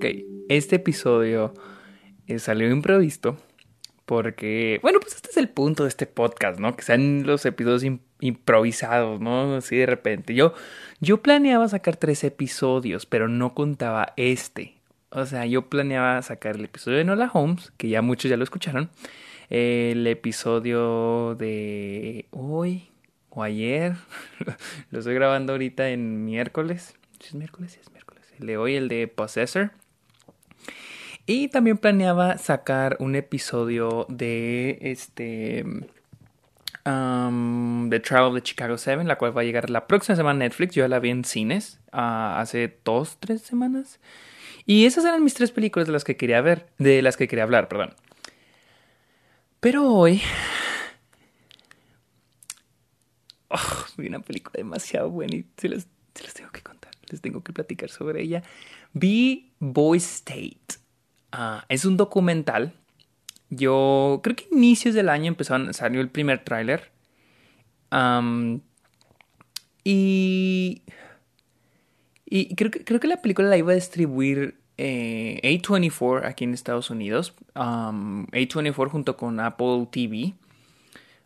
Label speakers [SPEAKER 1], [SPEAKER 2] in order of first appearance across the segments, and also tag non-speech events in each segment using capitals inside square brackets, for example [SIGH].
[SPEAKER 1] Ok, este episodio eh, salió improvisto porque, bueno, pues este es el punto de este podcast, ¿no? Que sean los episodios improvisados, ¿no? Así de repente. Yo, yo planeaba sacar tres episodios, pero no contaba este. O sea, yo planeaba sacar el episodio de Nola Holmes, que ya muchos ya lo escucharon. El episodio de hoy o ayer. [LAUGHS] lo estoy grabando ahorita en miércoles. ¿Es miércoles? Es miércoles. El de hoy, el de Possessor. Y también planeaba sacar un episodio de este. The Trial of the Chicago 7, la cual va a llegar la próxima semana a Netflix. Yo la vi en cines uh, hace dos, tres semanas. Y esas eran mis tres películas de las que quería ver, de las que quería hablar, perdón. Pero hoy [SIGHS] oh, vi una película demasiado buena y se las, tengo que contar, tengo que platicar sobre ella. Vi Boy State. Uh, es un documental. Yo creo que inicios del año salió el primer tráiler. Y, y creo, que, creo que la película la iba a distribuir eh, A24 aquí en Estados Unidos. Um, A24 junto con Apple TV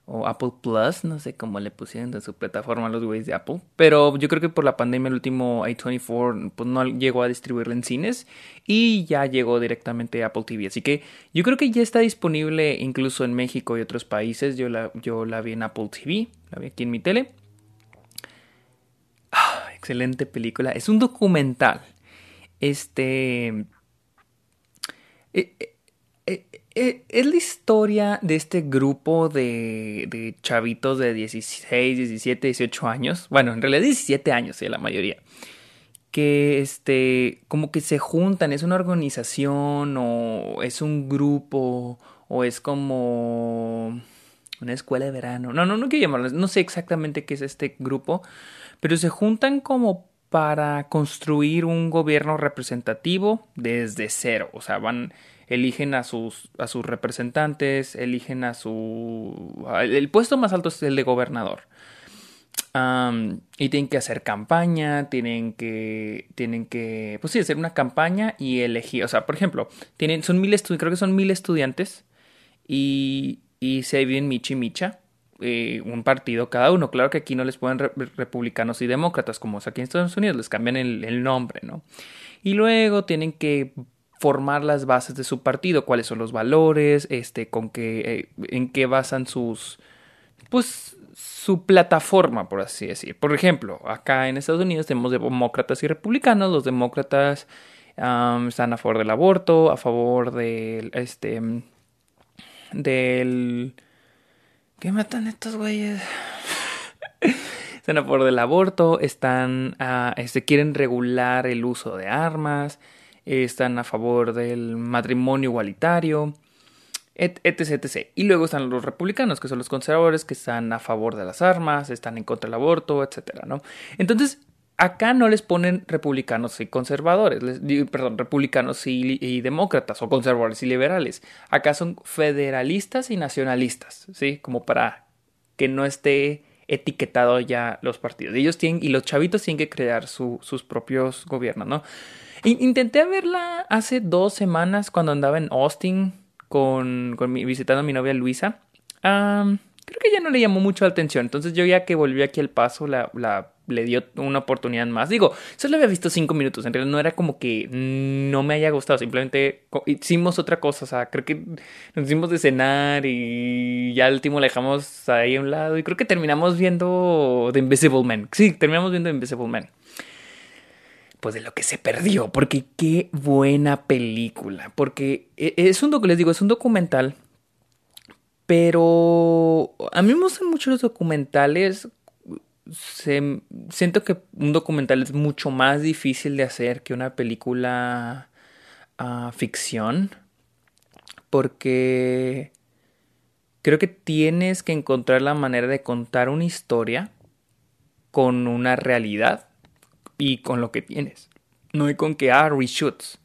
[SPEAKER 1] o Apple Plus, no sé cómo le pusieron de su plataforma los güeyes de Apple, pero yo creo que por la pandemia el último A24 pues no llegó a distribuirlo en cines y ya llegó directamente a Apple TV, así que yo creo que ya está disponible incluso en México y otros países, yo la, yo la vi en Apple TV, la vi aquí en mi tele. Ah, excelente película, es un documental. Este... Eh, eh, eh, eh, es la historia de este grupo de, de, chavitos de 16, 17, 18 años. Bueno, en realidad 17 años, sí, la mayoría. Que este, como que se juntan, es una organización o es un grupo o es como una escuela de verano. No, no, no quiero llamarlo, no sé exactamente qué es este grupo, pero se juntan como para construir un gobierno representativo desde cero. O sea, van eligen a sus, a sus representantes, eligen a su... El puesto más alto es el de gobernador. y tienen que hacer campaña, tienen que, tienen que, pues sí, hacer una campaña y elegir, o sea, por ejemplo, tienen, son mil creo que son mil estudiantes y, y se dividen Michi Micha, eh, un partido cada uno. Claro que aquí no les pueden republicanos y demócratas, como es aquí en Estados Unidos, les cambian el, el nombre, ¿no? Y luego tienen que formar las bases de su partido, cuáles son los valores, este, con qué, eh, en qué basan sus, pues, su plataforma, por así decir. Por ejemplo, acá en Estados Unidos tenemos demócratas y republicanos. Los demócratas están a favor del aborto, a favor del, este, del, ¿qué matan estos güeyes? [LAUGHS] están a favor del aborto, están, este, quieren regular el uso de armas están a favor del matrimonio igualitario, etc, etc. Y luego están los republicanos, que son los conservadores, que están a favor de las armas, están en contra del aborto, etc. ¿no? Entonces, acá no les ponen republicanos y conservadores, perdón, republicanos y, demócratas, o conservadores y liberales. Acá son federalistas y nacionalistas, ¿sí? Como para que no esté etiquetado ya los partidos. Ellos tienen, y los chavitos tienen que crear sus propios gobiernos, ¿no? Intenté verla hace dos semanas cuando andaba en Austin con, mi, visitando a mi novia Luisa. creo que ya no le llamó mucho la atención. Entonces yo ya que volví aquí al paso, la, la le dio una oportunidad más. Digo, solo había visto cinco minutos. En realidad no era como que no me haya gustado. Simplemente hicimos otra cosa. O sea, creo que nos hicimos de cenar y ya al último la dejamos ahí a un lado. Y creo que terminamos viendo The Invisible Man. Sí, terminamos viendo The Invisible Man pues de lo que se perdió, porque qué buena película, porque e, es un les digo, es un documental, pero a mí me gustan mucho los documentales. siento que un documental es mucho más difícil de hacer que una película uh, ficción, porque creo que tienes que encontrar la manera de contar una historia con una realidad y con lo que tienes. No hay con que, ah, reshoots.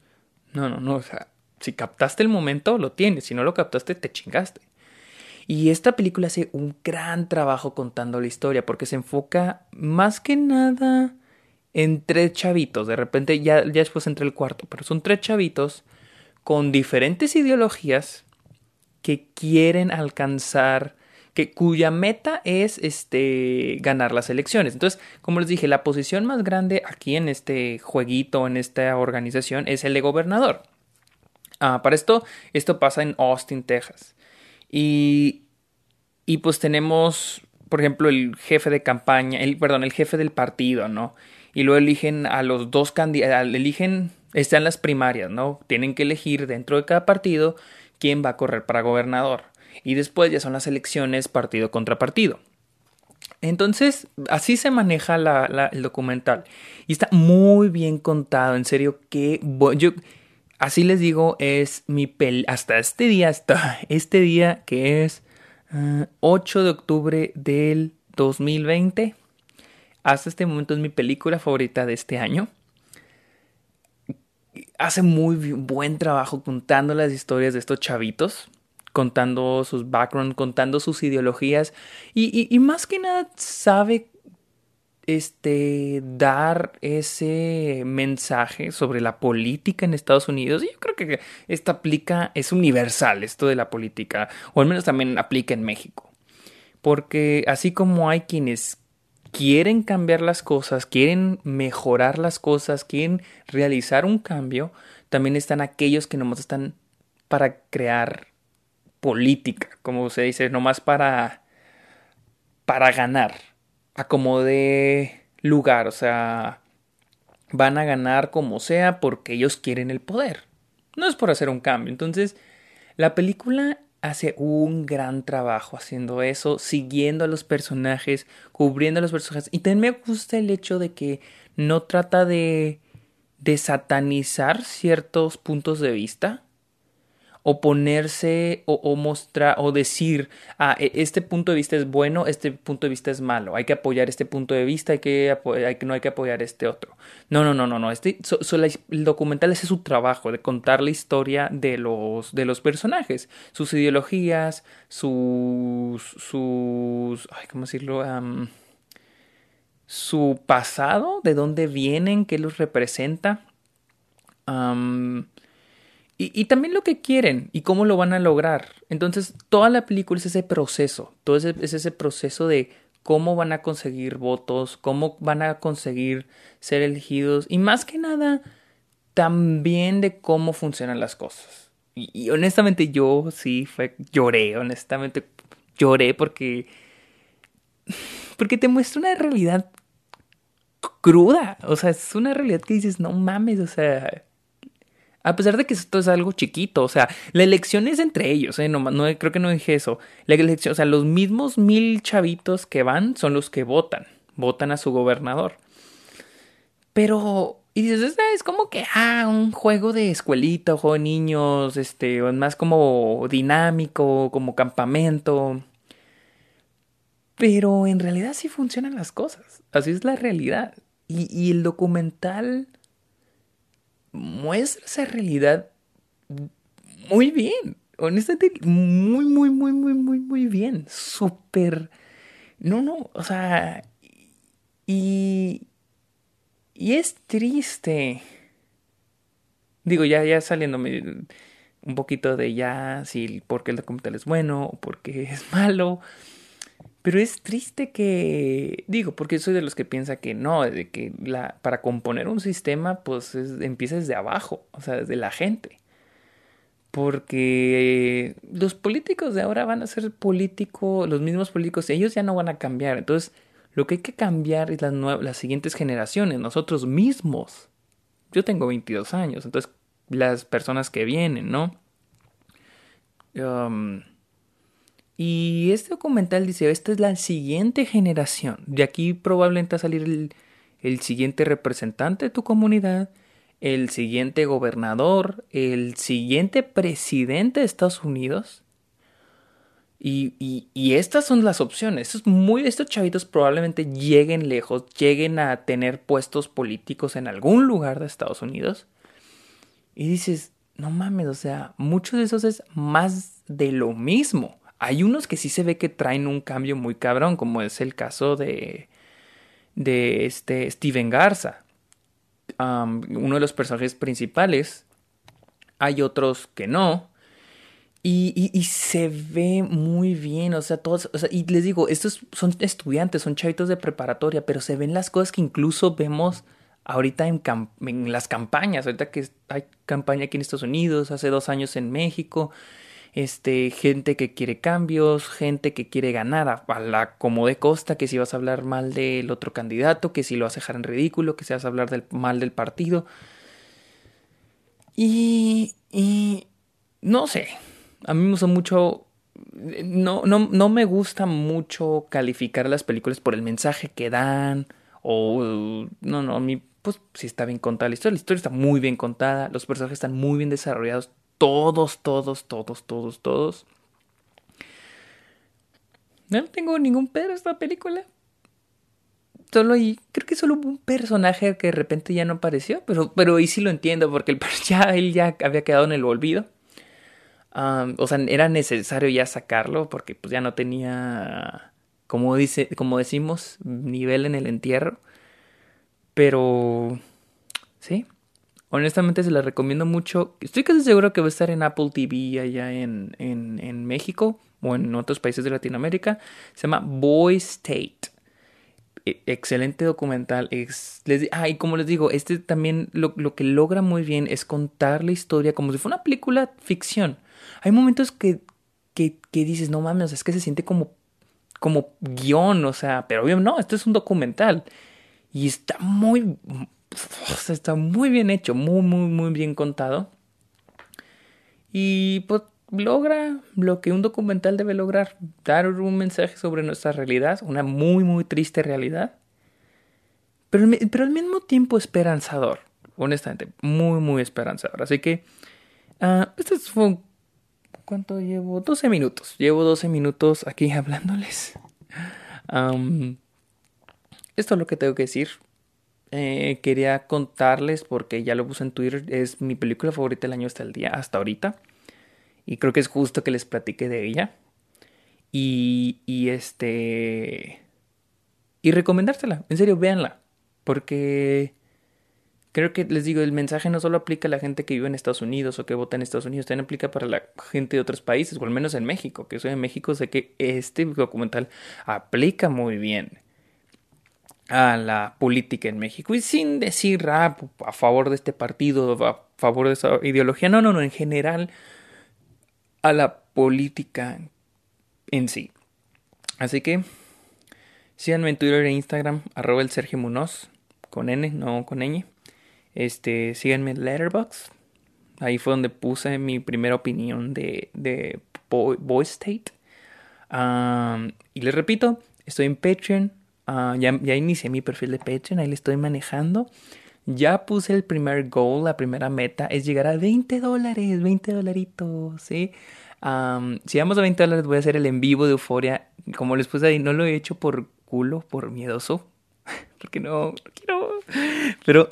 [SPEAKER 1] No, no, no. O sea, si captaste el momento, lo tienes. Si no lo captaste, te chingaste. Y esta película hace un gran trabajo contando la historia porque se enfoca más que nada en tres chavitos. De repente ya, ya después entra el cuarto, pero son tres chavitos con diferentes ideologías que quieren alcanzar cuya meta es este ganar las elecciones. Entonces, como les dije, la posición más grande aquí en este jueguito, en esta organización, es el de gobernador. Ah, para esto, esto pasa en Austin, Texas. Y, y pues tenemos, por ejemplo, el jefe de campaña, el, perdón, el jefe del partido, ¿no? Y luego eligen a los dos candidatos, eligen, están las primarias, ¿no? Tienen que elegir dentro de cada partido quién va a correr para gobernador. Y después ya son las elecciones partido contra partido. Entonces, así se maneja el documental. Y está muy bien contado, en serio, que yo, así les digo, es mi pel hasta este día, hasta este día que es 8 ah, de octubre del 2020. Hasta este momento es mi película favorita de este año. Hace muy buen trabajo contando las historias de estos chavitos contando sus backgrounds, contando sus ideologías y, y, más que nada sabe este dar ese mensaje sobre la política en Estados Unidos. Y yo creo que esta aplica, es universal esto de la política, o al menos también aplica en México. Porque así como hay quienes quieren cambiar las cosas, quieren mejorar las cosas, quieren realizar un cambio, también están aquellos que nomás están para crear política, como se dice, nomás para, para ganar, a como de lugar, o sea, van a ganar como sea porque ellos quieren el poder. No es por hacer un cambio. Entonces, la película hace un gran trabajo haciendo eso, siguiendo a los personajes, cubriendo a los personajes. Y también me gusta el hecho de que no trata de, de satanizar ciertos puntos de vista, o ponerse o, mostrar o decir, ah, e, este punto de vista es bueno, este punto de vista es malo, hay que apoyar este punto de vista, hay que, hay no hay que apoyar este otro. No, no, no, no, no, este, el documental es su trabajo de contar la historia de los, de los personajes, sus ideologías, sus, sus, ¿cómo decirlo? su pasado, de dónde vienen, qué los representa. Y, también lo que quieren y cómo lo van a lograr. Entonces, toda la película es ese proceso, todo ese, es ese proceso de cómo van a conseguir votos, cómo van a conseguir ser elegidos y más que nada, también de cómo funcionan las cosas. Y, honestamente yo sí fue, lloré, honestamente lloré porque, [SIGHS] porque te muestra una realidad cruda, o sea, es una realidad que dices, no mames, o sea, a pesar de que esto es algo chiquito, o sea, la elección es entre ellos, ¿eh? no, no, creo que no dije eso. La elección, o sea, los mismos mil chavitos que van son los que votan, votan a su gobernador. Pero, y dices, es como que, ah, un juego de escuelita, juego de niños, este, más como dinámico, como campamento. Pero en realidad sí funcionan las cosas, así es la realidad. Y el documental muestra esa realidad muy bien. Honestamente, muy, muy, muy, muy, muy, muy bien. Súper. No, no, o sea. Y. Y es triste. Digo, ya, ya saliéndome un poquito de ya, si porque el documental es bueno o porque es [LAUGHS] malo. Pero es triste que, digo, porque soy de los que piensa que no, de que la, para componer un sistema, pues empieza desde abajo, o sea, desde la gente. Porque los políticos de ahora van a ser políticos, los mismos políticos, ellos ya no van a cambiar. Entonces, lo que hay que cambiar es las, las siguientes generaciones, nosotros mismos. Yo tengo 22 años, entonces las personas que vienen, ¿no? Um, y este documental dice, esta es la siguiente generación. De aquí probablemente va a salir el, siguiente representante de tu comunidad, el siguiente gobernador, el siguiente presidente de Estados Unidos. Y, y, estas son las opciones. Estos, muy, estos chavitos probablemente lleguen lejos, lleguen a tener puestos políticos en algún lugar de Estados Unidos. Y dices, no mames, o sea, muchos de esos es más de lo mismo. Hay unos que sí se ve que traen un cambio muy cabrón, como es el caso de, de este Steven Garza. uno de los personajes principales. Hay otros que no. Y, se ve muy bien, o sea, todos, o sea, y les digo, estos son estudiantes, son chavitos de preparatoria, pero se ven las cosas que incluso vemos ahorita en, en las campañas, ahorita que hay campaña aquí en Estados Unidos, hace dos años en México, este, gente que quiere cambios, gente que quiere ganar a, la como de costa, que si vas a hablar mal del otro candidato, que si lo vas a dejar en ridículo, que si vas a hablar del, mal del partido. Y, y no sé, a mí me gusta mucho, no, no, no me gusta mucho calificar las películas por el mensaje que dan, o no, no, a mí pues sí está bien contada la historia, la historia está muy bien contada, los personajes están muy bien desarrollados, todos, todos, todos, todos, todos. No tengo ningún pedo esta película. Solo ahí, creo que solo hubo un personaje que de repente ya no apareció, pero, pero ahí sí lo entiendo, porque el, [LAUGHS] ya, él ya había quedado en el olvido. o sea, era necesario ya sacarlo, porque pues ya no tenía, como, dice, como decimos, nivel en el entierro. Pero, sí, Honestamente se la recomiendo mucho. Estoy casi seguro que va a estar en Apple TV allá en, en, en México o en otros países de Latinoamérica. Se llama Boy State. E, excelente documental. Es, les, ah, y como les digo, este también lo, lo, que logra muy bien es contar la historia como si fuera una película ficción. Hay momentos que, que, que dices, no mames, es que se siente como, como guion, o sea, pero obviamente no, esto es un documental. Y está muy, está muy bien hecho, muy, muy, muy bien contado. Y pues logra lo que un documental debe lograr, dar un mensaje sobre nuestra realidad, una muy, muy triste realidad, pero, pero al mismo tiempo esperanzador, honestamente, muy, muy esperanzador. Así que, uh, esto fue, ¿cuánto llevo? 12 minutos, llevo 12 minutos aquí [LAUGHS] hablándoles. esto es lo que tengo que decir. Eh, quería contarles, porque ya lo puse en Twitter, es mi película favorita del año hasta el día, hasta ahorita. Y creo que es justo que les platique de ella. Y, y este... Y recomendársela, en serio, véanla. Porque creo que les digo, el mensaje no solo aplica a la gente que vive en Estados Unidos o que vota en Estados Unidos, también aplica para la gente de otros países, o al menos en México, que soy de México, sé que este documental aplica muy bien a la política en México y sin decir ah, a favor de este partido, a favor de esa ideología, no, no, no, en general a la política en sí. Así que síganme en Twitter e Instagram, arroba el Sergio Munoz, con N, no con ñ. Este, síganme en Letterboxd. Ahí fue donde puse mi primera opinión de, de Boy, State. y les repito, estoy en Patreon, Ah, ya, ya inicié mi perfil de Patreon, ahí le estoy manejando. Ya puse el primer goal, la primera meta es llegar a 20 dólares, 20 dolaritos, ¿sí? si vamos a 20 dólares voy a hacer el en vivo de Euforia. Como les puse ahí, no lo he hecho por culo, por miedoso. [LAUGHS] Porque no, no quiero. Pero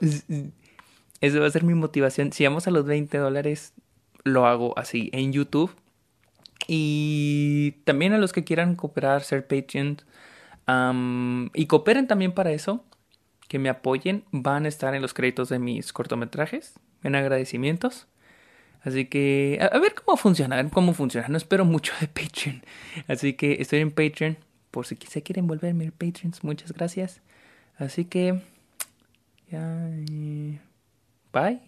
[SPEAKER 1] eso va a ser mi motivación. Si vamos a los 20 dólares, lo hago así en YouTube. Y también a los que quieran cooperar, ser Y cooperen también para eso, que me apoyen, van a estar en los créditos de mis cortometrajes, en agradecimientos. Así que a, ver cómo funciona, a ver cómo funciona. No espero mucho de Patreon. Así que estoy en Patreon. Por si se quieren volverme Patreons, muchas gracias. Así que... Ya, bye.